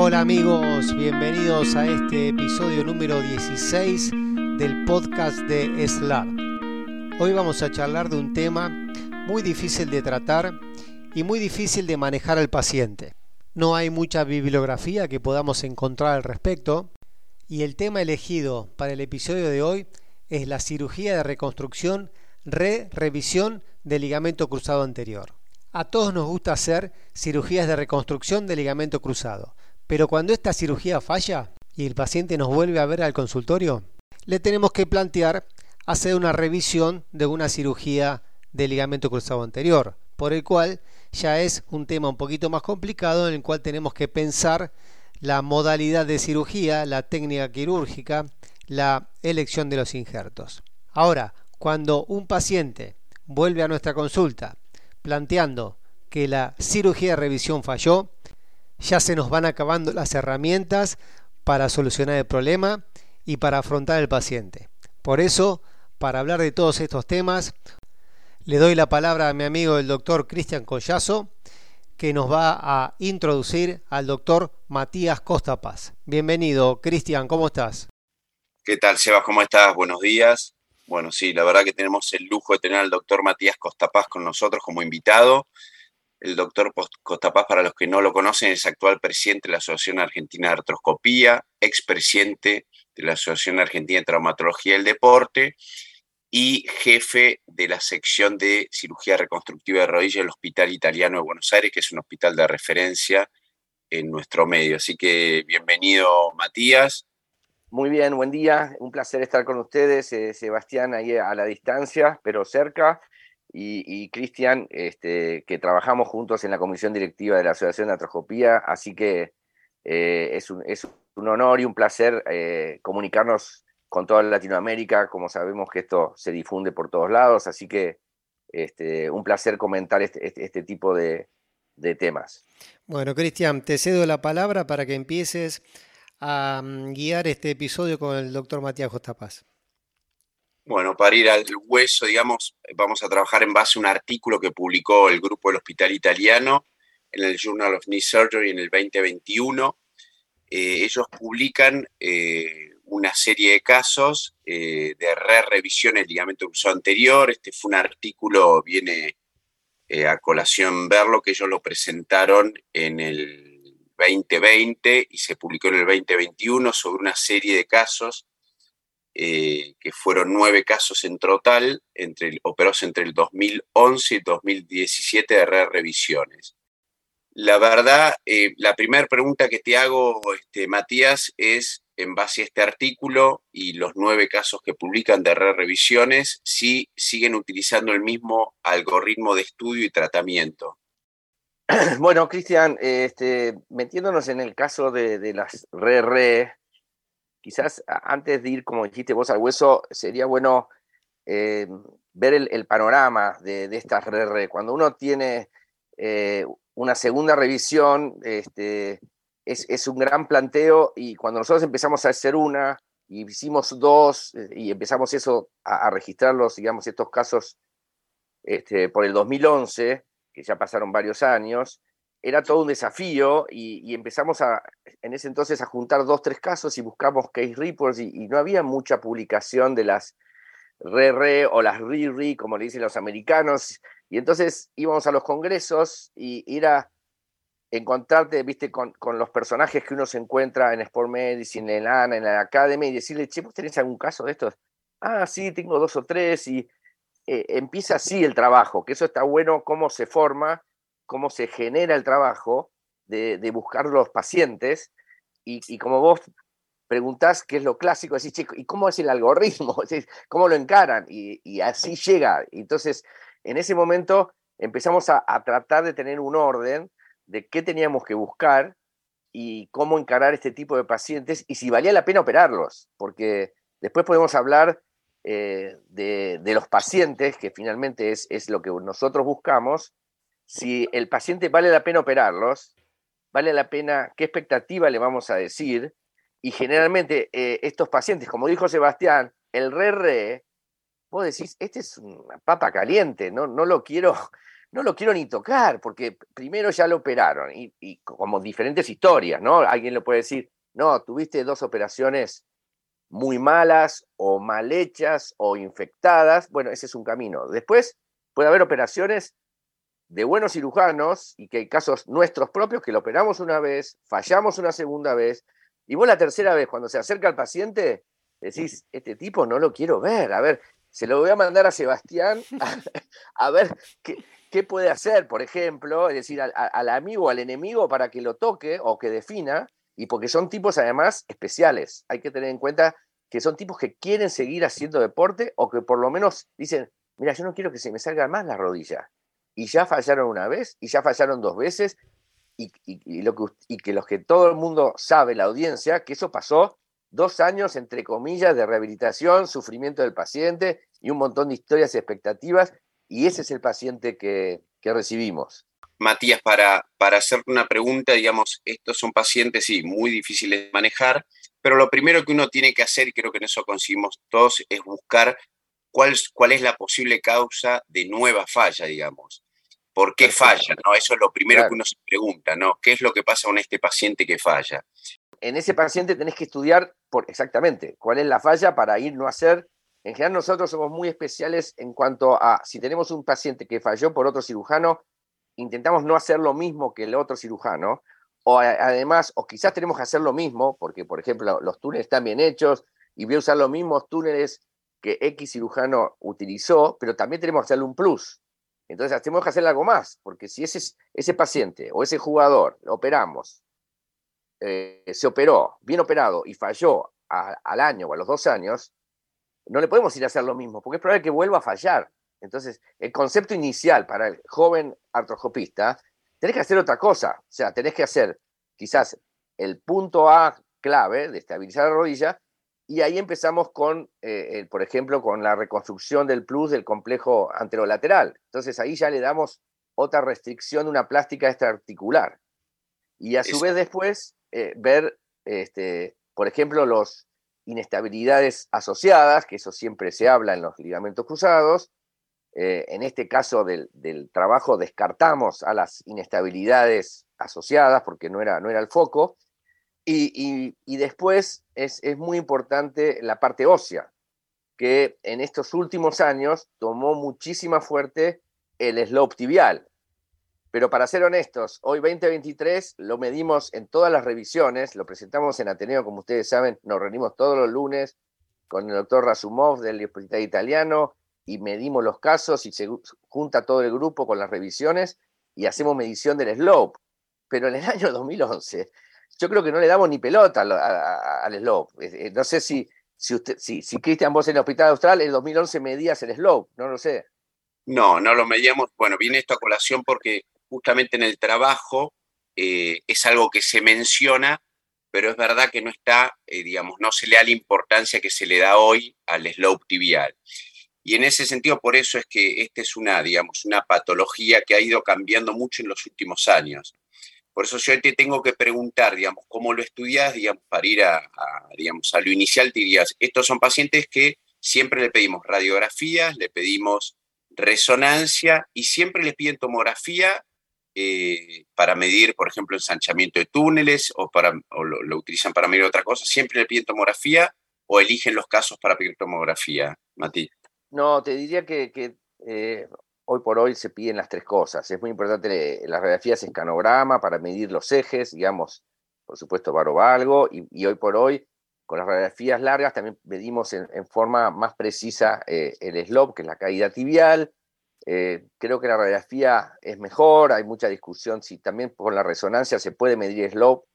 Hola amigos, bienvenidos a este episodio número 16 del podcast de SLAR. Hoy vamos a charlar de un tema muy difícil de tratar y muy difícil de manejar al paciente. No hay mucha bibliografía que podamos encontrar al respecto y el tema elegido para el episodio de hoy es la cirugía de reconstrucción re-revisión del ligamento cruzado anterior. A todos nos gusta hacer cirugías de reconstrucción del ligamento cruzado, pero cuando esta cirugía falla y el paciente nos vuelve a ver al consultorio, le tenemos que plantear hacer una revisión de una cirugía del ligamento cruzado anterior, por el cual ya es un tema un poquito más complicado en el cual tenemos que pensar la modalidad de cirugía, la técnica quirúrgica, la elección de los injertos. Ahora, cuando un paciente vuelve a nuestra consulta planteando que la cirugía de revisión falló, ya se nos van acabando las herramientas para solucionar el problema y para afrontar al paciente. Por eso, para hablar de todos estos temas, le doy la palabra a mi amigo el doctor Cristian Collazo, que nos va a introducir al doctor Matías Costa Paz. Bienvenido, Cristian, ¿cómo estás? ¿Qué tal, Sebas? ¿Cómo estás? Buenos días. Bueno, sí, la verdad que tenemos el lujo de tener al doctor Matías Costapaz con nosotros como invitado. El doctor Costapaz, para los que no lo conocen, es actual presidente de la Asociación Argentina de Artroscopía, expresidente de la Asociación Argentina de Traumatología del Deporte y jefe de la sección de cirugía reconstructiva de rodilla del Hospital Italiano de Buenos Aires, que es un hospital de referencia en nuestro medio. Así que bienvenido, Matías. Muy bien, buen día. Un placer estar con ustedes. Eh, Sebastián ahí a la distancia, pero cerca y, Cristian, este, que trabajamos juntos en la comisión directiva de la Asociación de Atroscopía, así que eh, es, un, honor y un placer eh, comunicarnos con toda Latinoamérica, como sabemos que esto se difunde por todos lados, así que este, un placer comentar este, este, este tipo de, de temas. Bueno, Cristian, te cedo la palabra para que empieces a mm, guiar este episodio con el doctor Matías Jostapaz. Bueno, para ir al hueso, digamos, vamos a trabajar en base a un artículo que publicó el grupo del Hospital Italiano en el Journal of Knee Surgery en el 2021. Eh, ellos publican eh, una serie de casos eh, de re-revisión del ligamento cruzado anterior. Este fue un artículo, viene a colación verlo, que ellos lo presentaron en el 2020 y se publicó en el 2021 sobre una serie de casos eh, que fueron nueve casos en total, entre, operados entre el 2011 y 2017 de revisiones. La verdad, eh, la primera pregunta que te hago, este, Matías, es en base a este artículo y los nueve casos que publican de revisiones, si siguen utilizando el mismo algoritmo de estudio y tratamiento. Bueno, Cristian, este, metiéndonos en el caso de, de las re-re, quizás antes de ir, como dijiste vos, al hueso, sería bueno eh, ver el, panorama de, estas RR. Cuando uno tiene eh, una segunda revisión, este, es, un gran planteo y cuando nosotros empezamos a hacer una y hicimos dos eh, y empezamos eso a, registrarlos, digamos, estos casos este, por el 2011, que ya pasaron varios años, era todo un desafío y, empezamos a, en ese entonces a juntar dos, tres casos y buscamos case reports y, no había mucha publicación de las re-re o las re-re, como le dicen los americanos. Y entonces íbamos a los congresos y era encontrarte, viste, con, los personajes que uno se encuentra en Sport Medicine, en ANA, en la Academy y decirle, che, ¿vos tenés algún caso de estos? Ah, sí, tengo dos o tres y eh, empieza así el trabajo, que eso está bueno, cómo se forma cómo se genera el trabajo de, buscar los pacientes y, como vos preguntás qué es lo clásico, decís, chico, ¿y cómo es el algoritmo? ¿Cómo lo encaran? Y, así llega. Entonces, en ese momento empezamos a, tratar de tener un orden de qué teníamos que buscar y cómo encarar este tipo de pacientes y si valía la pena operarlos, porque después podemos hablar eh, de, los pacientes, que finalmente es, lo que nosotros buscamos, si el paciente vale la pena operarlos, vale la pena, qué expectativa le vamos a decir, y generalmente eh, estos pacientes, como dijo Sebastián, el re-re, vos decís, este es una papa caliente, no, no lo quiero, no lo quiero ni tocar, porque primero ya lo operaron, y, como diferentes historias, ¿no? Alguien le puede decir, no, tuviste dos operaciones muy malas o mal hechas o infectadas, bueno, ese es un camino. Después puede haber operaciones de buenos cirujanos y que hay casos nuestros propios que lo operamos una vez, fallamos una segunda vez, y vos la tercera vez, cuando se acerca al paciente, decís, este tipo no lo quiero ver, a ver, se lo voy a mandar a Sebastián a, ver qué, puede hacer, por ejemplo, es decir, al, amigo, al enemigo para que lo toque o que defina, y porque son tipos además especiales. Hay que tener en cuenta que son tipos que quieren seguir haciendo deporte o que por lo menos dicen, mira, yo no quiero que se me salga más la rodilla. Y ya fallaron una vez, y ya fallaron dos veces, y, lo que, y que los que todo el mundo sabe, la audiencia, que eso pasó dos años, entre comillas, de rehabilitación, sufrimiento del paciente y un montón de historias y expectativas, y ese es el paciente que, recibimos. Matías, para, para hacer una pregunta, digamos, estos son pacientes, sí, muy difíciles de manejar, pero lo primero que uno tiene que hacer, y creo que en eso conseguimos todos, es buscar cuál, cuál es la posible causa de nueva falla, digamos. ¿Por qué falla? ¿no? Eso es lo primero que uno se pregunta, ¿no? ¿Qué es lo que pasa con este paciente que falla? en ese paciente tenés que estudiar por, exactamente cuál es la falla para ir no a hacer. En general nosotros somos muy especiales en cuanto a si tenemos un paciente que falló por otro cirujano, intentamos no hacer lo mismo que el otro cirujano, o además, o quizás tenemos que hacer lo mismo, porque por ejemplo los túneles están bien hechos y voy a usar los mismos túneles que X cirujano utilizó, pero también tenemos que hacerle un plus. Entonces tenemos que hacer algo más, porque si ese, ese paciente o ese jugador lo operamos eh, se operó, bien operado, y falló al año o a los dos años, no le podemos ir a hacer lo mismo, porque es probable que vuelva a fallar. Entonces, el concepto inicial para el joven artroscopista, tenés que hacer otra cosa. O sea, tenés que hacer quizás el punto A clave de estabilizar la rodilla, y ahí empezamos con, eh, por ejemplo, con la reconstrucción del plus del complejo anterolateral. Entonces ahí ya le damos otra restricción de una plástica extraarticular. Y a su vez después eh, ver, este, por ejemplo, las inestabilidades asociadas, que eso siempre se habla en los ligamentos cruzados. Eh, en este caso del, trabajo descartamos a las inestabilidades asociadas porque no era, no era el foco. Y, después es, es, muy importante la parte ósea, que en estos últimos años tomó muchísima fuerte el slope tibial. Pero para ser honestos, hoy 2023 lo medimos en todas las revisiones, lo presentamos en Ateneo, como ustedes saben, nos reunimos todos los lunes con el doctor Rasumov del Hospital Italiano y medimos los casos y se junta todo el grupo con las revisiones y hacemos medición del slope. Pero en el año 2011 yo creo que no le damos ni pelota al, slope. Eh, no sé si, si, usted, si, si Cristian, vos en el Hospital Austral en el 2011 medías el slope, no lo sé. No, no lo medíamos. Bueno, viene esto a colación porque justamente en el trabajo eh, es algo que se menciona, pero es verdad que no está, eh, digamos, no se le da la importancia que se le da hoy al slope tibial. Y en ese sentido, por eso es que esta es una, digamos, una patología que ha ido cambiando mucho en los últimos años. Por eso yo te tengo que preguntar, digamos, cómo lo estudias, digamos, para ir a, digamos, a lo inicial, te dirías, estos son pacientes que siempre le pedimos radiografías, le pedimos resonancia y siempre le piden tomografía eh, para medir, por ejemplo, ensanchamiento de túneles o, para, lo, utilizan para medir otra cosa? ¿Siempre le piden tomografía o eligen los casos para pedir tomografía, Mati? No, te diría que, eh, hoy por hoy se piden las tres cosas. Es muy importante las radiografías escanograma para medir los ejes, digamos, por supuesto, varovalgo, y, y hoy por hoy con las radiografías largas también medimos en, forma más precisa eh, el slope, que es la caída tibial, eh, creo que la radiografía es mejor, hay mucha discusión si también con la resonancia se puede medir slope,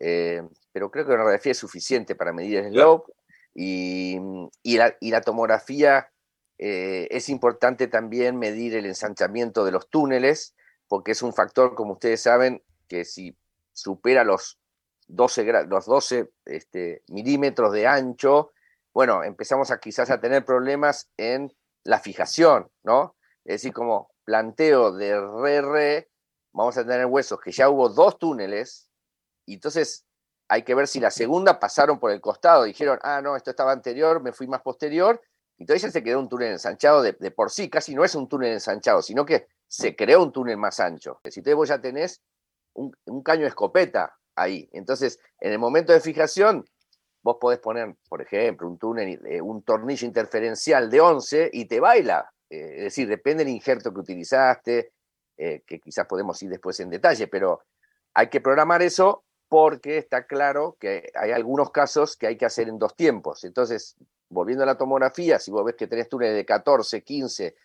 eh, pero creo que la radiografía es suficiente para medir el slope y, la, tomografía eh, es importante también medir el ensanchamiento de los túneles, porque es un factor, como ustedes saben, que si supera los 12, los 12 este, milímetros de ancho, bueno, empezamos a quizás a tener problemas en la fijación, ¿no? Es decir, como planteo de re-re, vamos a tener huesos que ya hubo dos túneles, y entonces hay que ver si la segunda pasaron por el costado, dijeron, ah, no, esto estaba anterior, me fui más posterior, Entonces ya se quedó un túnel ensanchado de, por sí, casi no es un túnel ensanchado, sino que se creó un túnel más ancho. Si ustedes vos ya tenés un, caño de escopeta ahí, entonces en el momento de fijación vos podés poner, por ejemplo, un túnel, eh, un tornillo interferencial de 11 y te baila. Eh, es decir, depende del injerto que utilizaste, eh, que quizás podemos ir después en detalle, pero hay que programar eso porque está claro que hay algunos casos que hay que hacer en dos tiempos. Entonces, volviendo a la tomografía, si vos ves que tenés túneles de 14, 15,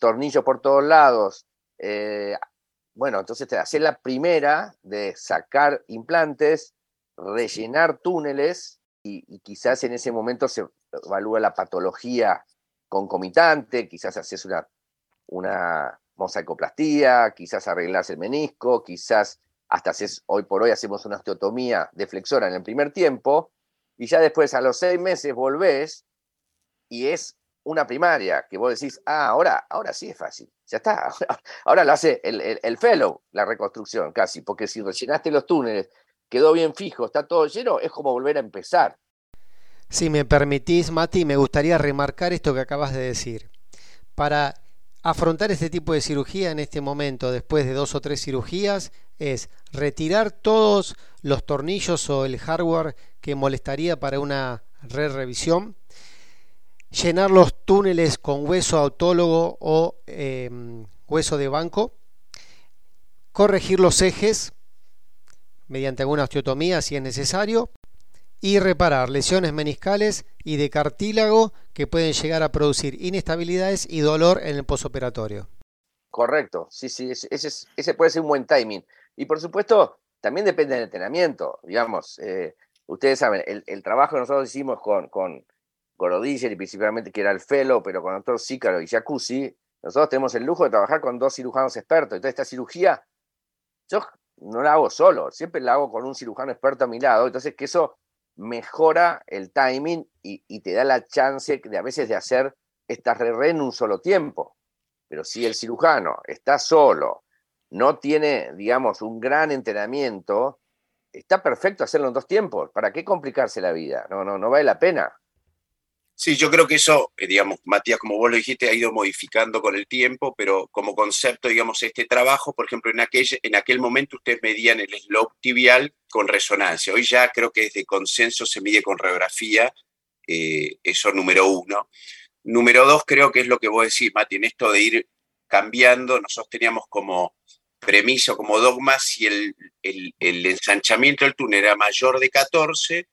tornillos por todos lados, eh, bueno, entonces te haces la primera de sacar implantes, rellenar túneles y, quizás en ese momento se evalúa la patología concomitante, quizás haces una, una mosaicoplastía, quizás arreglas el menisco, quizás hasta hoy por hoy hacemos una osteotomía de flexora en el primer tiempo, y ya después a los seis meses volvés y es una primaria que vos decís, ah, ahora, ahora sí es fácil, ya está, ahora, lo hace el, fellow, la reconstrucción casi, porque si rellenaste los túneles, quedó bien fijo, está todo lleno, es como volver a empezar. Si me permitís, Mati, me gustaría remarcar esto que acabas de decir. Para afrontar este tipo de cirugía en este momento, después de dos o tres cirugías, es retirar todos los tornillos o el hardware que molestaría para una re-revisión, llenar los túneles con hueso autólogo o em, hueso de banco, corregir los ejes mediante alguna osteotomía si es necesario, y reparar lesiones meniscales y de cartílago que pueden llegar a producir inestabilidades y dolor en el posoperatorio. Correcto, sí, sí, ese, ese, puede ser un buen timing. Y por supuesto, también depende del entrenamiento. Digamos, eh, ustedes saben, el, trabajo que nosotros hicimos con, con y principalmente que era el Felo, pero con doctor Sícaro y Jacuzzi, nosotros tenemos el lujo de trabajar con dos cirujanos expertos. Entonces, esta cirugía, yo no la hago solo, siempre la hago con un cirujano experto a mi lado. Entonces, que eso mejora el timing y, te da la chance de a veces de hacer esta re, en un solo tiempo. Pero si el cirujano está solo, no tiene, digamos, un gran entrenamiento, está perfecto hacerlo en dos tiempos. ¿Para qué complicarse la vida? No, no, no vale la pena. Sí, yo creo que eso, eh, digamos, Matías, como vos lo dijiste, ha ido modificando con el tiempo, pero como concepto, digamos, este trabajo, por ejemplo, en aquel, en aquel momento ustedes medían el slope tibial con resonancia. Hoy ya creo que desde consenso se mide con radiografía, eh, eso número uno. Número dos, creo que es lo que vos decís, Mati, en esto de ir cambiando, nosotros teníamos como premisa, como dogma, si el, el, ensanchamiento del túnel era mayor de 14,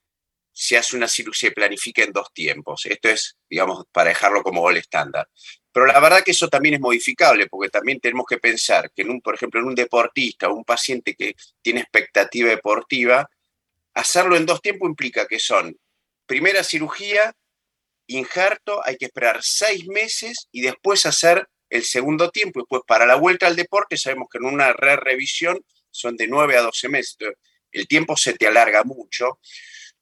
se hace una cirugía, se planifica en dos tiempos. Esto es, digamos, para dejarlo como gol estándar. Pero la verdad que eso también es modificable, porque también tenemos que pensar que, en un, por ejemplo, en un deportista o un paciente que tiene expectativa deportiva, hacerlo en dos tiempos implica que son primera cirugía, injerto, hay que esperar seis meses y después hacer el segundo tiempo. Y después para la vuelta al deporte sabemos que en una re revisión son de nueve a doce meses. el tiempo se te alarga mucho.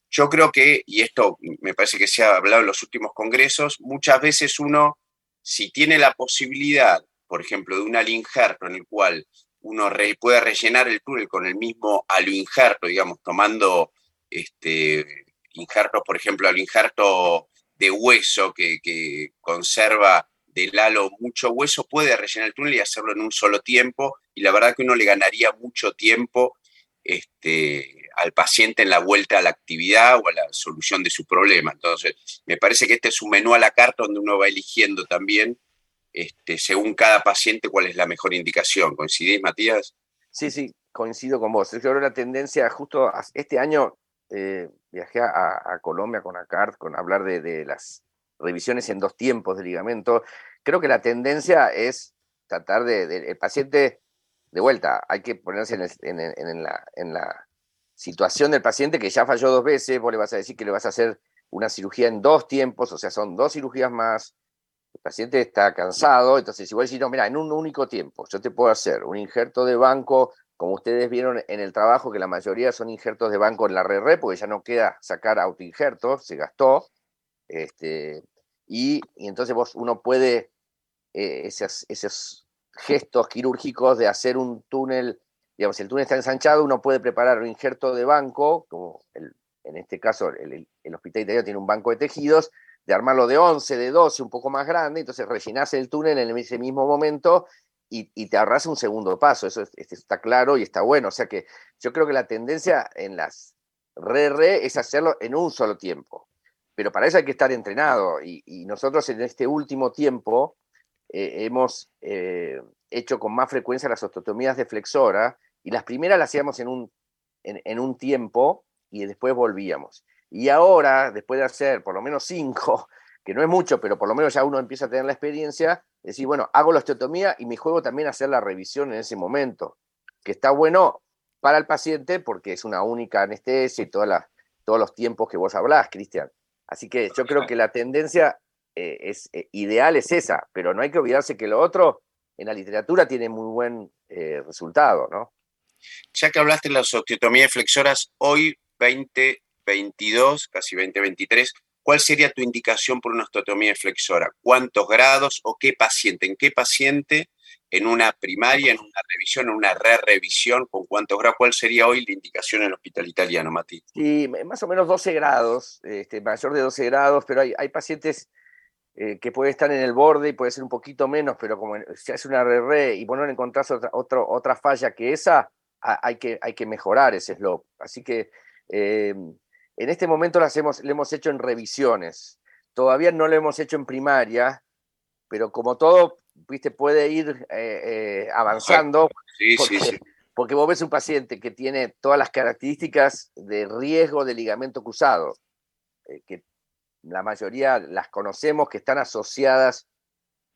Yo creo que, y esto me parece que se ha hablado en los últimos congresos, muchas veces uno, si tiene la posibilidad, por ejemplo, de un injerto en el cual uno puede rellenar el túnel con el mismo injerto, digamos, tomando este, injertos, por ejemplo, injerto de hueso que conserva del halo mucho hueso, puede rellenar el túnel y hacerlo en un solo tiempo, y la verdad que uno le ganaría mucho tiempo este, al paciente en la vuelta a la actividad o a la solución de su problema. Entonces, me parece que este es un menú a la carta donde uno va eligiendo también, este, según cada paciente, cuál es la mejor indicación. ¿Coincidís, Matías? Sí, sí, coincido con vos. Yo creo que la tendencia, justo este año eh, viajé a, Colombia con ACART, con hablar de, las revisiones en dos tiempos de ligamento. Creo que la tendencia es tratar de, el paciente de vuelta, hay que ponerse en, la, situación del paciente que ya falló dos veces, vos le vas a decir que le vas a hacer una cirugía en dos tiempos, o sea, son dos cirugías más, el paciente está cansado, entonces si vos decís, no, mira, en un único tiempo, yo te puedo hacer un injerto de banco, como ustedes vieron en el trabajo, que la mayoría son injertos de banco en la RR, porque ya no queda sacar autoinjertos, se gastó, este, y, entonces vos, uno puede, eh, esos, gestos quirúrgicos de hacer un túnel, digamos, si el túnel está ensanchado, uno puede preparar un injerto de banco, como en este caso el, hospital italiano tiene un banco de tejidos, de armarlo de 11, de 12, un poco más grande, entonces rellenás el túnel en ese mismo momento y, te ahorras un segundo paso, eso está claro y está bueno. O sea que yo creo que la tendencia en las re-re es hacerlo en un solo tiempo, pero para eso hay que estar entrenado y, nosotros en este último tiempo eh, hemos eh, hecho con más frecuencia las osteotomías de flexora y las primeras las hacíamos en un, en un tiempo y después volvíamos. Y ahora, después de hacer por lo menos cinco, que no es mucho, pero por lo menos ya uno empieza a tener la experiencia, decir, bueno, hago la osteotomía y mi juego también hacer la revisión en ese momento, que está bueno para el paciente porque es una única anestesia y todos los tiempos que vos hablás, Cristian. Así que yo creo que la tendencia eh, es, eh, ideal es esa, pero no hay que olvidarse que lo otro en la literatura tiene muy buen eh, resultado, ¿no? Ya que hablaste de las osteotomías flexoras, hoy 2022, casi 2023, ¿cuál sería tu indicación por una osteotomía flexora? ¿Cuántos grados o qué paciente? ¿En qué paciente? ¿En una primaria, en una revisión, en una re-revisión? ¿Con cuántos grados? ¿Cuál sería hoy la indicación en el hospital italiano, Mati? Sí, más o menos 12 grados, este, mayor de 12 grados, pero hay, hay pacientes eh, que puede estar en el borde y puede ser un poquito menos, pero como se hace una re-re y vos no encontrás otra, otra falla que esa, hay que, hay que mejorar ese slope. Así que em, en este momento lo, hacemos, lo hemos hecho en revisiones. Todavía no lo hemos hecho en primaria, pero como todo, viste, puede ir eh, eh, avanzando. Sí, porque, sí, sí. Porque vos ves un paciente que tiene todas las características de riesgo de ligamento cruzado, eh, que la mayoría las conocemos, que están asociadas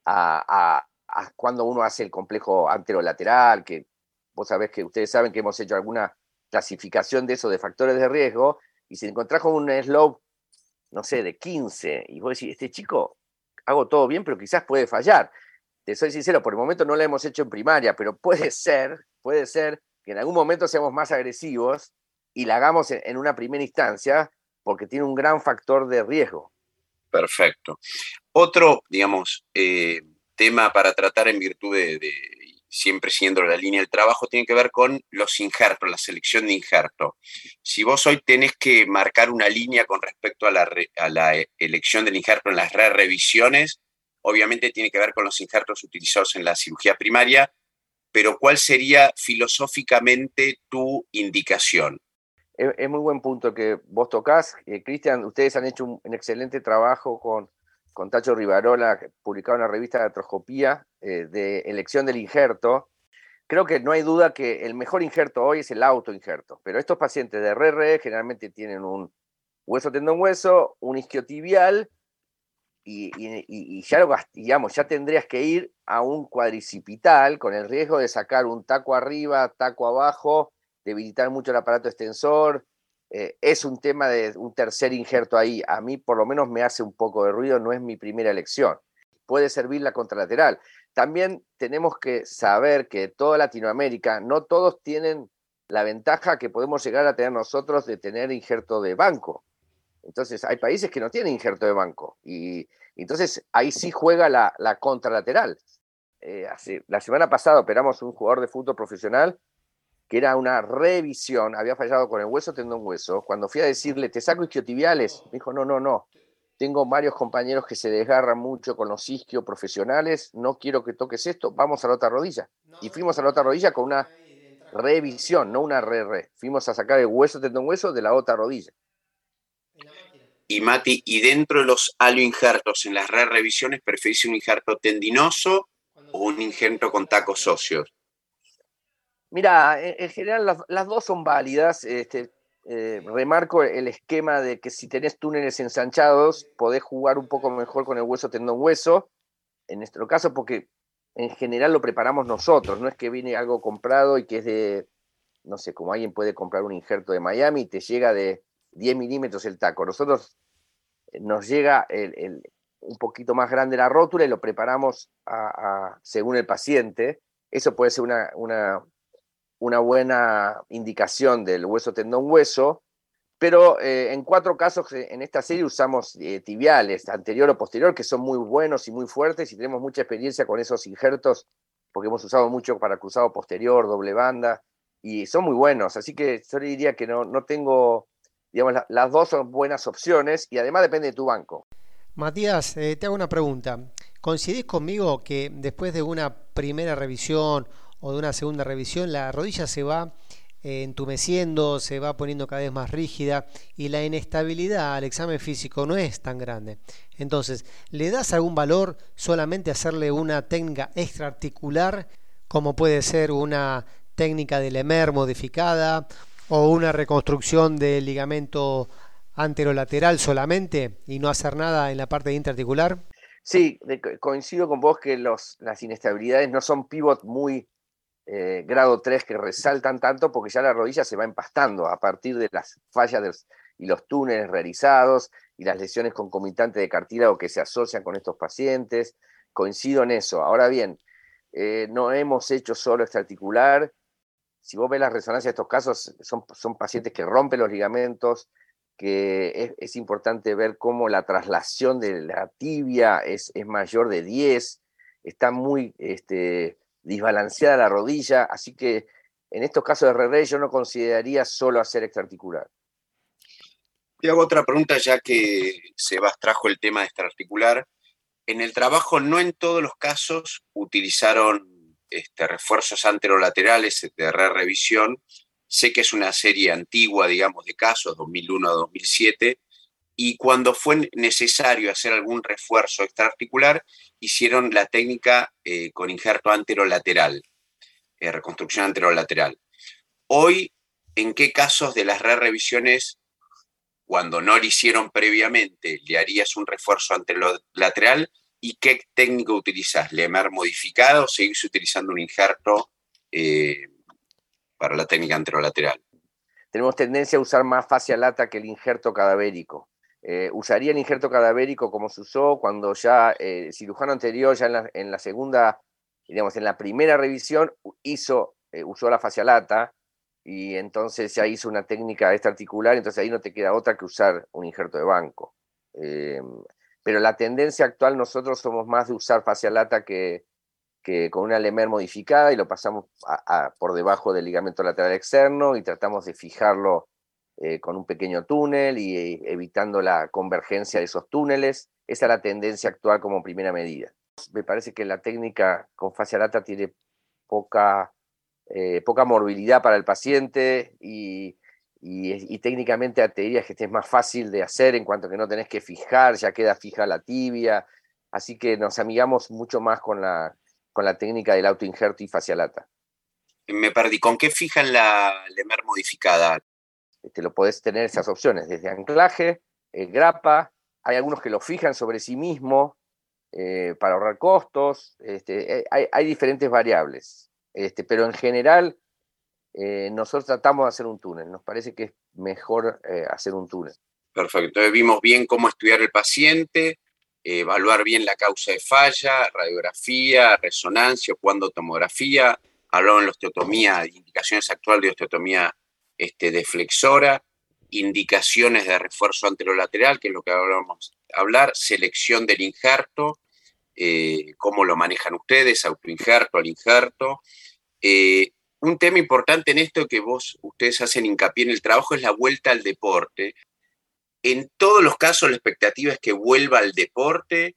a, a cuando uno hace el complejo anterolateral, que vos sabés que ustedes saben que hemos hecho alguna clasificación de eso, de factores de riesgo, y si encontrás con un slope, no sé, de 15, y vos decís, este chico, hago todo bien, pero quizás puede fallar. Te soy sincero, por el momento no lo hemos hecho en primaria, pero puede ser, puede ser que en algún momento seamos más agresivos y la hagamos en, una primera instancia, porque tiene un gran factor de riesgo. Perfecto. Otro, digamos, eh, tema para tratar en virtud de, siempre siendo la línea del trabajo, tiene que ver con los injertos, la selección de injertos. Si vos hoy tenés que marcar una línea con respecto a la, a la elección del injerto en las re revisiones, obviamente tiene que ver con los injertos utilizados en la cirugía primaria, pero ¿cuál sería filosóficamente tu indicación? Es, muy buen punto que vos tocás. Eh, Cristian, ustedes han hecho un excelente trabajo con con Tacho Rivarola, publicado en la revista de Atroscopía, eh, de elección del injerto. Creo que no hay duda que el mejor injerto hoy es el autoinjerto, pero estos pacientes de RRE generalmente tienen un hueso tendón hueso, un isquiotibial y, ya, digamos, ya tendrías que ir a un cuadricipital con el riesgo de sacar un taco arriba, taco abajo, debilitar mucho el aparato extensor, eh, es un tema de un tercer injerto ahí. A mí por lo menos me hace un poco de ruido, no es mi primera elección. Puede servir la contralateral. También tenemos que saber que toda Latinoamérica, no todos tienen la ventaja que podemos llegar a tener nosotros de tener injerto de banco. Entonces, hay países que no tienen injerto de banco. Y entonces ahí sí juega la, contralateral. Eh, la semana pasada operamos un jugador de fútbol profesional que era una revisión, había fallado con el hueso tendón hueso. Cuando fui a decirle, ¿te saco isquiotibiales? Me dijo, no, no, no. Tengo varios compañeros que se desgarran mucho con los isquio profesionales, no quiero que toques esto, vamos a la otra rodilla. Y fuimos a la otra rodilla con una revisión, no una re-re. Fuimos a sacar el hueso tendón hueso de la otra rodilla. Y Mati, y dentro de los injertos en las re-revisiones, ¿preferís un injerto tendinoso o un injerto con tacos socios? Mira, en, general las, dos son válidas. Este, eh, remarco el esquema de que si tenés túneles ensanchados, podés jugar un poco mejor con el hueso tendón hueso. En nuestro caso, porque en general lo preparamos nosotros, no es que viene algo comprado y que es de, no sé, como alguien puede comprar un injerto de Miami y te llega de 10 milímetros el taco. Nosotros eh, nos llega un poquito más grande la rótula y lo preparamos según el paciente. Eso puede ser una, una buena indicación del hueso tendón hueso, pero eh, en cuatro casos eh, en esta serie usamos tibiales, anterior o posterior, que son muy buenos y muy fuertes y tenemos mucha experiencia con esos injertos, porque hemos usado mucho para cruzado posterior, doble banda, y son muy buenos, así que yo diría que no, no tengo, digamos, las dos son buenas opciones y además depende de tu banco. Matías, eh, te hago una pregunta. ¿Coincidís conmigo que después de una primera revisión o de una segunda revisión, la rodilla se va eh, entumeciendo, se va poniendo cada vez más rígida y la inestabilidad al examen físico no es tan grande. Entonces, ¿le das algún valor solamente hacerle una técnica extraarticular, como puede ser una técnica de Lemer modificada o una reconstrucción del ligamento anterolateral solamente y no hacer nada en la parte interarticular? Sí, coincido con vos que los, las inestabilidades no son pivot muy eh, grado 3 que resaltan tanto porque ya la rodilla se va empastando a partir de las fallas y los túneles realizados y las lesiones concomitantes de cartílago que se asocian con estos pacientes. Coincido en eso. Ahora bien, eh, no hemos hecho solo extraarticular. Si vos ves las resonancias de estos casos, son, son pacientes que rompen los ligamentos, que es, importante ver cómo la traslación de la tibia es, es mayor de 10, está muy este, desbalanceada la rodilla, así que en estos casos de RR yo no consideraría solo hacer extraarticular. Te hago otra pregunta ya que Sebas trajo el tema de extraarticular. En el trabajo no en todos los casos utilizaron este, refuerzos anterolaterales de re-revisión. Sé que es una serie antigua, digamos, de casos, 2001 a 2007, y cuando fue necesario hacer algún refuerzo extraarticular, hicieron la técnica eh, con injerto anterolateral, eh, reconstrucción anterolateral. Hoy, ¿en qué casos de las re-revisiones, cuando no lo hicieron previamente, le harías un refuerzo anterolateral? ¿Y qué técnica utilizas? ¿Lemer modificado o seguís utilizando un injerto eh, para la técnica anterolateral? Tenemos tendencia a usar más fascia lata que el injerto cadavérico. Eh, usaría el injerto cadavérico como se usó cuando ya eh, el cirujano anterior, ya en la, segunda, digamos, en la primera revisión, hizo, usó la lata y entonces ya hizo una técnica extraarticular, entonces ahí no te queda otra que usar un injerto de banco. Pero la tendencia actual nosotros somos más de usar lata que, que con una lemer modificada y lo pasamos por debajo del ligamento lateral externo y tratamos de fijarlo eh, con un pequeño túnel y eh, evitando la convergencia de esos túneles. Esa es la tendencia actual como primera medida. Me parece que la técnica con fascia lata tiene poca, eh, poca morbilidad para el paciente y, técnicamente te diría que este es más fácil de hacer en cuanto que no tenés que fijar, ya queda fija la tibia. Así que nos amigamos mucho más con la, con la técnica del autoinjerto y lata. Me perdí. ¿Con qué fijan la lemer modificada? Este, lo podés tener esas opciones, desde anclaje, eh, grapa, hay algunos que lo fijan sobre sí mismo eh, para ahorrar costos, este, eh, hay, diferentes variables, este, pero en general nosotros tratamos de hacer un túnel, nos parece que es mejor hacer un túnel. Perfecto, vimos bien cómo estudiar el paciente, evaluar bien la causa de falla, radiografía, resonancia, cuando tomografía, hablaron de osteotomía, indicaciones actuales de osteotomía este, deflexora, indicaciones de refuerzo anterolateral, que es lo que a hablar, selección del injerto, eh, cómo lo manejan ustedes, autoinjerto, al injerto. Eh, un tema importante en esto que vos, ustedes hacen hincapié en el trabajo es la vuelta al deporte. En todos los casos la expectativa es que vuelva al deporte.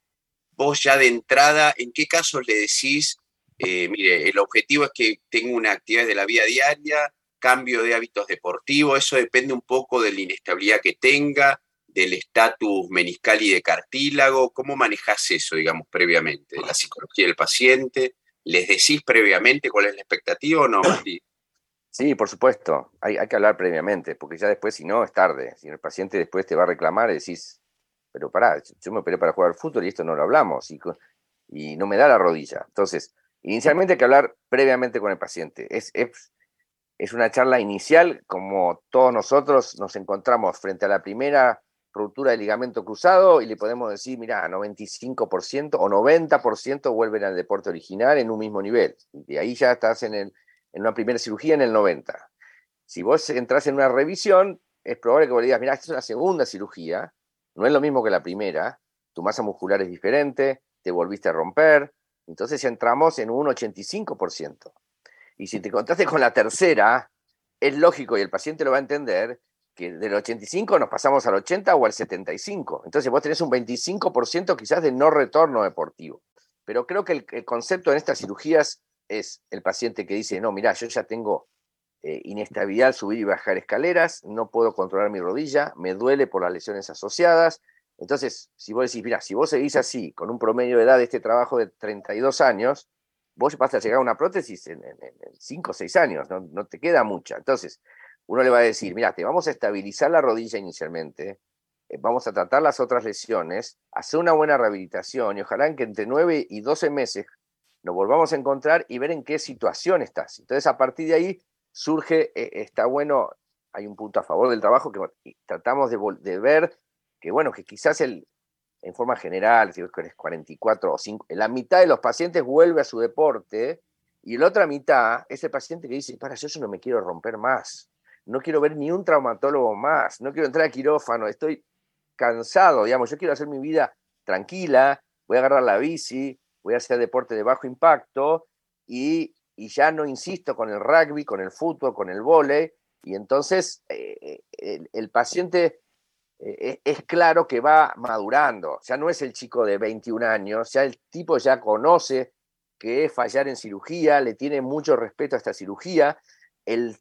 Vos ya de entrada, ¿en qué casos le decís, eh, mire, el objetivo es que tenga una actividad de la vida diaria, cambio de hábitos deportivos, eso depende un poco de la inestabilidad que tenga, del estatus meniscal y de cartílago, ¿cómo manejas eso, digamos, previamente? ¿De la psicología del paciente? ¿Les decís previamente cuál es la expectativa o no, Sí, por supuesto, hay, que hablar previamente, porque ya después, si no, es tarde. Si el paciente después te va a reclamar, decís, pero pará, yo me operé para jugar al fútbol y esto no lo hablamos, y, y no me da la rodilla. Entonces, inicialmente hay que hablar previamente con el paciente. Es, es, es una charla inicial, como todos nosotros nos encontramos frente a la primera ruptura del ligamento cruzado y le podemos decir, mira, 95% o 90% vuelven al deporte original en un mismo nivel. Y ahí ya estás en, en una primera cirugía en el 90%. Si vos entras en una revisión, es probable que vos le digas, mira, esta es una segunda cirugía, no es lo mismo que la primera, tu masa muscular es diferente, te volviste a romper, entonces entramos en un 85%. Y si te contaste con la tercera, es lógico y el paciente lo va a entender que del 85 nos pasamos al 80 o al 75. Entonces vos tenés un 25% quizás de no retorno deportivo. Pero creo que el, concepto en estas cirugías es el paciente que dice, no, mira, yo ya tengo eh, inestabilidad al subir y bajar escaleras, no puedo controlar mi rodilla, me duele por las lesiones asociadas. Entonces, si vos decís, mira, si vos seguís así, con un promedio de edad de este trabajo de 32 años, vos vas a llegar a una prótesis en 5 o 6 años, no, no te queda mucha. Entonces, uno le va a decir, mira, te vamos a estabilizar la rodilla inicialmente, eh, vamos a tratar las otras lesiones, hacer una buena rehabilitación y ojalá en que entre 9 y 12 meses nos volvamos a encontrar y ver en qué situación estás. Entonces, a partir de ahí surge, eh, está bueno, hay un punto a favor del trabajo que tratamos de, ver que, bueno, que quizás el, en forma general, si eres 44 o 5, la mitad de los pacientes vuelve a su deporte y la otra mitad es el paciente que dice, para, yo, yo no me quiero romper más no quiero ver ni un traumatólogo más, no quiero entrar a quirófano, estoy cansado, digamos, yo quiero hacer mi vida tranquila, voy a agarrar la bici, voy a hacer deporte de bajo impacto y, ya no insisto con el rugby, con el fútbol, con el vóley, y entonces eh, el, paciente eh, es claro que va madurando, ya no es el chico de 21 años, ya el tipo ya conoce que es fallar en cirugía, le tiene mucho respeto a esta cirugía, el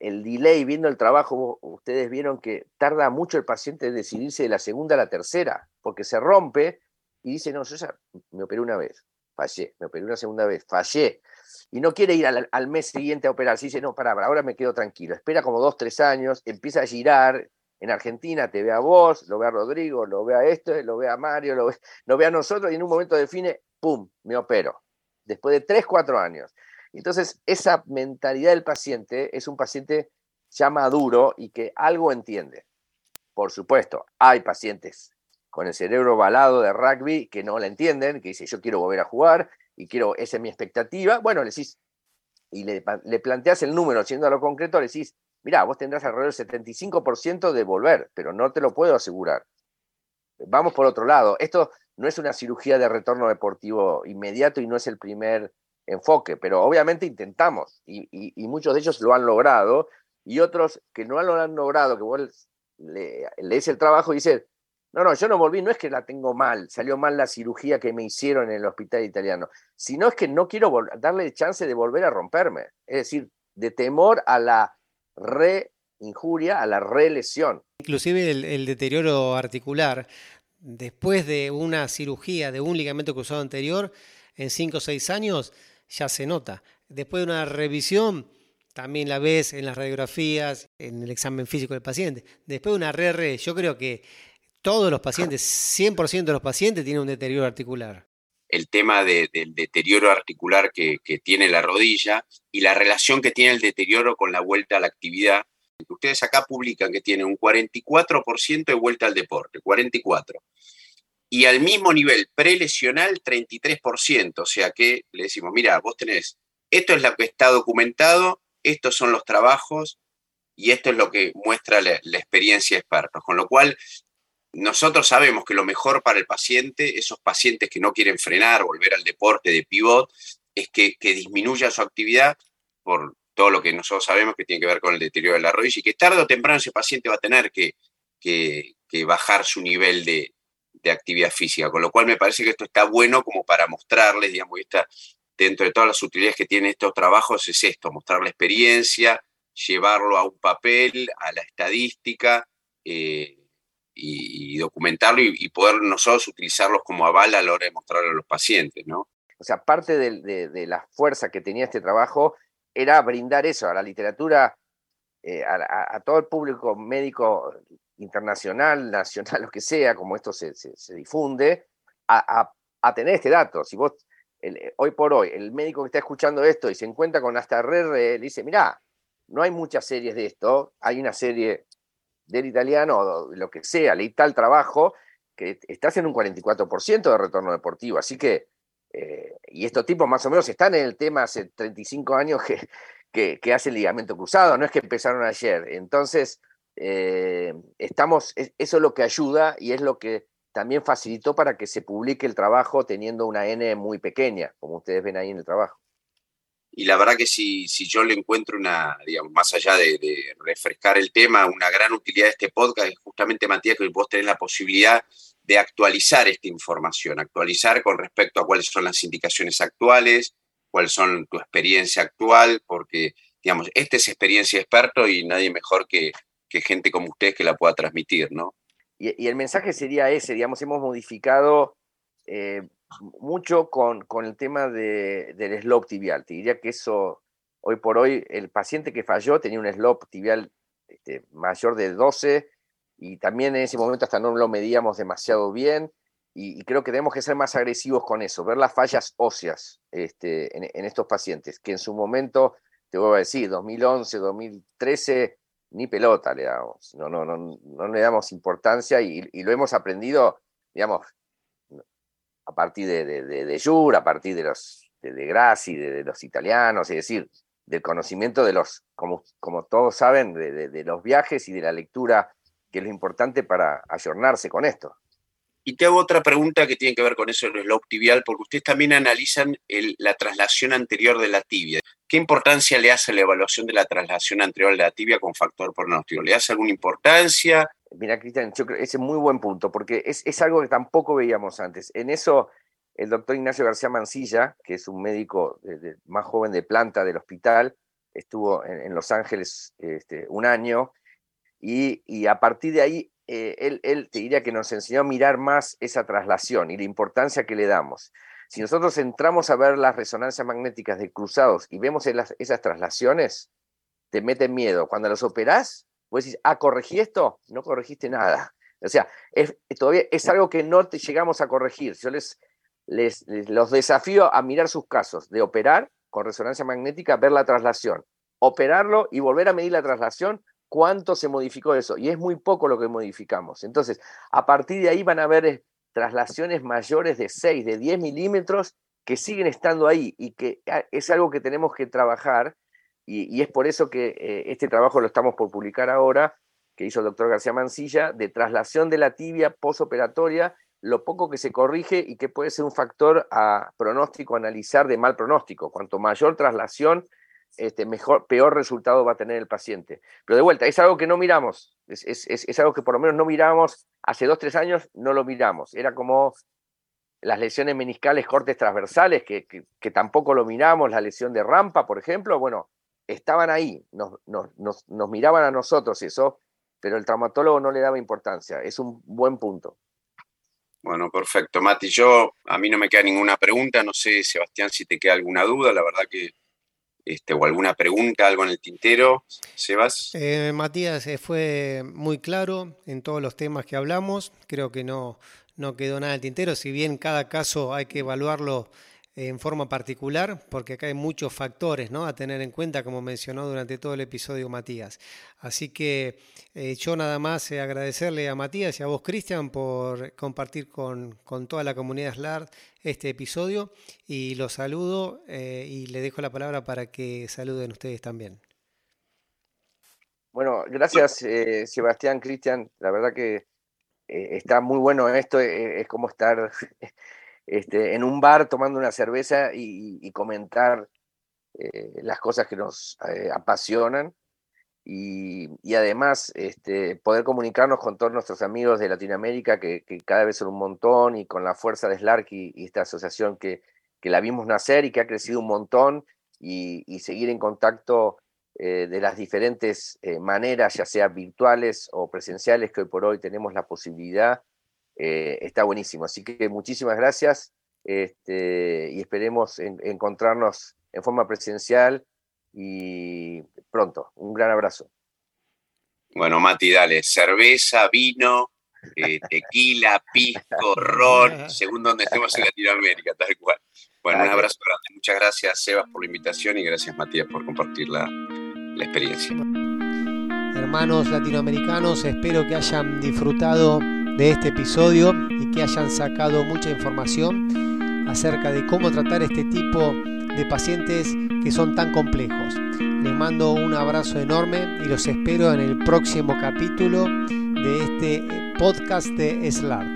el, delay, viendo el trabajo, ustedes vieron que tarda mucho el paciente en decidirse de la segunda a la tercera, porque se rompe y dice, no, yo ya me operé una vez, fallé, me operé una segunda vez, fallé. Y no quiere ir al, mes siguiente a operar, dice, no, para, ahora me quedo tranquilo. Espera como dos, tres años, empieza a girar. En Argentina te ve a vos, lo ve a Rodrigo, lo ve a esto, lo ve a Mario, lo ve, lo ve a nosotros y en un momento define, ¡pum!, me opero. Después de tres, cuatro años. Entonces, esa mentalidad del paciente es un paciente ya maduro y que algo entiende. Por supuesto, hay pacientes con el cerebro balado de rugby que no la entienden, que dicen, yo quiero volver a jugar y quiero, esa es mi expectativa. Bueno, le decís, y le, planteas el número, siendo a lo concreto, le decís, mira, vos tendrás alrededor del 75% de volver, pero no te lo puedo asegurar. Vamos por otro lado. Esto no es una cirugía de retorno deportivo inmediato y no es el primer enfoque, pero obviamente intentamos y, muchos de ellos lo han logrado y otros que no lo han logrado, que vos le, lees el trabajo y dices, no, no, yo no volví, no es que la tengo mal, salió mal la cirugía que me hicieron en el hospital italiano, sino es que no quiero darle chance de volver a romperme, es decir, de temor a la reinjuria, a la relesión. Inclusive el, el deterioro articular, después de una cirugía de un ligamento cruzado anterior, en 5 o 6 años, ya se nota. Después de una revisión, también la ves en las radiografías, en el examen físico del paciente. Después de una RR, yo creo que todos los pacientes, 100% de los pacientes tienen un deterioro articular. El tema del deterioro articular que, tiene la rodilla y la relación que tiene el deterioro con la vuelta a la actividad. Ustedes acá publican que tiene un 44% de vuelta al deporte, 44% y al mismo nivel prelesional 33%, o sea que le decimos, mira, vos tenés, esto es lo que está documentado, estos son los trabajos y esto es lo que muestra la, experiencia de expertos, con lo cual nosotros sabemos que lo mejor para el paciente, esos pacientes que no quieren frenar, volver al deporte de pivot, es que, disminuya su actividad por todo lo que nosotros sabemos que tiene que ver con el deterioro de la rodilla y que tarde o temprano ese paciente va a tener que bajar su nivel de, de actividad física, con lo cual me parece que esto está bueno como para mostrarles, digamos, esta, dentro de todas las utilidades que tienen estos trabajos es esto, mostrar la experiencia, llevarlo a un papel, a la estadística eh, y, documentarlo y, poder nosotros utilizarlos como aval a la hora de mostrarlo a los pacientes, ¿no? O sea, parte de, la fuerza que tenía este trabajo era brindar eso a la literatura, eh, a, todo el público médico internacional, nacional, lo que sea, como esto se, difunde, a, tener este dato. Si vos, eh, hoy por hoy, el médico que está escuchando esto y se encuentra con hasta red, le dice, mirá, no hay muchas series de esto, hay una serie del italiano, o lo que sea, leí tal trabajo, que está haciendo un 44% de retorno deportivo. Así que, eh, y estos tipos más o menos están en el tema hace 35 años que, que, que hacen ligamento cruzado, no es que empezaron ayer. Entonces, eh, estamos, eso es lo que ayuda y es lo que también facilitó para que se publique el trabajo teniendo una N muy pequeña, como ustedes ven ahí en el trabajo. y la verdad que si, si yo le encuentro una, digamos, más allá de, refrescar el tema, una gran utilidad de este podcast es justamente, Matías, que vos tenés la posibilidad de actualizar esta información, actualizar con respecto a cuáles son las indicaciones actuales, cuáles son tu experiencia actual, porque, digamos, esta es experiencia experto y nadie mejor que, que gente como ustedes que la pueda transmitir, ¿no? Y, el mensaje sería ese, digamos, hemos modificado eh, mucho con, con, el tema de, del slope tibial. Te diría que eso, hoy por hoy, el paciente que falló tenía un slope tibial este, mayor de 12 y también en ese momento hasta no lo medíamos demasiado bien y, creo que tenemos que ser más agresivos con eso, ver las fallas óseas este, en, en, estos pacientes, que en su momento, te voy a decir, 2011, 2013 ni pelota le damos, no, no, no, no le damos importancia y, lo hemos aprendido, digamos, a partir de, de, de, Jure, a partir de los de, de Grassi, de, los italianos, es decir, del conocimiento de los, como, como todos saben, de, los viajes y de la lectura, que es lo importante para ayornarse con esto. Y te hago otra pregunta que tiene que ver con eso del slope tibial, porque ustedes también analizan la traslación anterior de la tibia. ¿Qué importancia le hace la evaluación de la traslación anterior de la tibia con factor pronóstico? ¿Le hace alguna importancia? Mira, Cristian, ese es muy buen punto, porque es, algo que tampoco veíamos antes. En eso, el doctor Ignacio García Mancilla, que es un médico más joven de planta del hospital, estuvo en, Los Ángeles este, un año, y, a partir de ahí eh, él, te diría que nos enseñó a mirar más esa traslación y la importancia que le damos. Si nosotros entramos a ver las resonancias magnéticas de cruzados y vemos esas traslaciones, te mete miedo. Cuando los operás, vos decís, ah, corregí esto, no corregiste nada. O sea, es, todavía es algo que no te llegamos a corregir. Yo les, les, los desafío a mirar sus casos de operar con resonancia magnética, ver la traslación, operarlo y volver a medir la traslación cuánto se modificó eso. Y es muy poco lo que modificamos. Entonces, a partir de ahí van a haber traslaciones mayores de 6, de 10 milímetros que siguen estando ahí y que ah, es algo que tenemos que trabajar. Y, es por eso que eh, este trabajo lo estamos por publicar ahora, que hizo el doctor García Mancilla, de traslación de la tibia posoperatoria, lo poco que se corrige y que puede ser un factor a pronóstico, analizar de mal pronóstico. Cuanto mayor traslación, este, mejor, peor resultado va a tener el paciente. Pero de vuelta, es algo que no miramos, es, algo que por lo menos no miramos, hace dos, tres años no lo miramos, era como las lesiones meniscales cortes transversales, que, que, tampoco lo miramos, la lesión de rampa, por ejemplo, bueno, estaban ahí, nos, nos, nos miraban a nosotros eso, pero el traumatólogo no le daba importancia, es un buen punto. Bueno, perfecto. Mati, yo a mí no me queda ninguna pregunta, no sé, Sebastián, si te queda alguna duda, la verdad que este, o alguna pregunta, algo en el tintero, Sebas. Eh, Matías, eh, fue muy claro en todos los temas que hablamos, creo que no, no quedó nada en el tintero, si bien cada caso hay que evaluarlo en forma particular, porque acá hay muchos factores ¿no? a tener en cuenta, como mencionó durante todo el episodio Matías. Así que eh, yo nada más agradecerle a Matías y a vos, Cristian, por compartir con, toda la comunidad SLAR este episodio y los saludo eh, y le dejo la palabra para que saluden ustedes también. Bueno, gracias eh, Sebastián, Cristian. La verdad que está muy bueno esto, es como estar este, en un bar tomando una cerveza y, comentar eh, las cosas que nos eh, apasionan y, además este, poder comunicarnos con todos nuestros amigos de Latinoamérica, que, cada vez son un montón, y con la fuerza de SLARK y, esta asociación que, que, la vimos nacer y que ha crecido un montón, y, seguir en contacto eh, de las diferentes maneras, ya sea virtuales o presenciales, que hoy por hoy tenemos la posibilidad eh, está buenísimo. Así que muchísimas gracias este, y esperemos encontrarnos en forma presencial y pronto. Un gran abrazo. Bueno, Mati, dale, cerveza, vino, eh, tequila, pisco, ron, según donde estemos en Latinoamérica, tal cual. Bueno, un abrazo grande. Muchas gracias, Sebas, por la invitación y gracias, Matías, por compartir la, la experiencia. Hermanos latinoamericanos, espero que hayan disfrutado de este episodio y que hayan sacado mucha información acerca de cómo tratar este tipo de pacientes que son tan complejos. Les mando un abrazo enorme y los espero en el próximo capítulo de este podcast de SLART.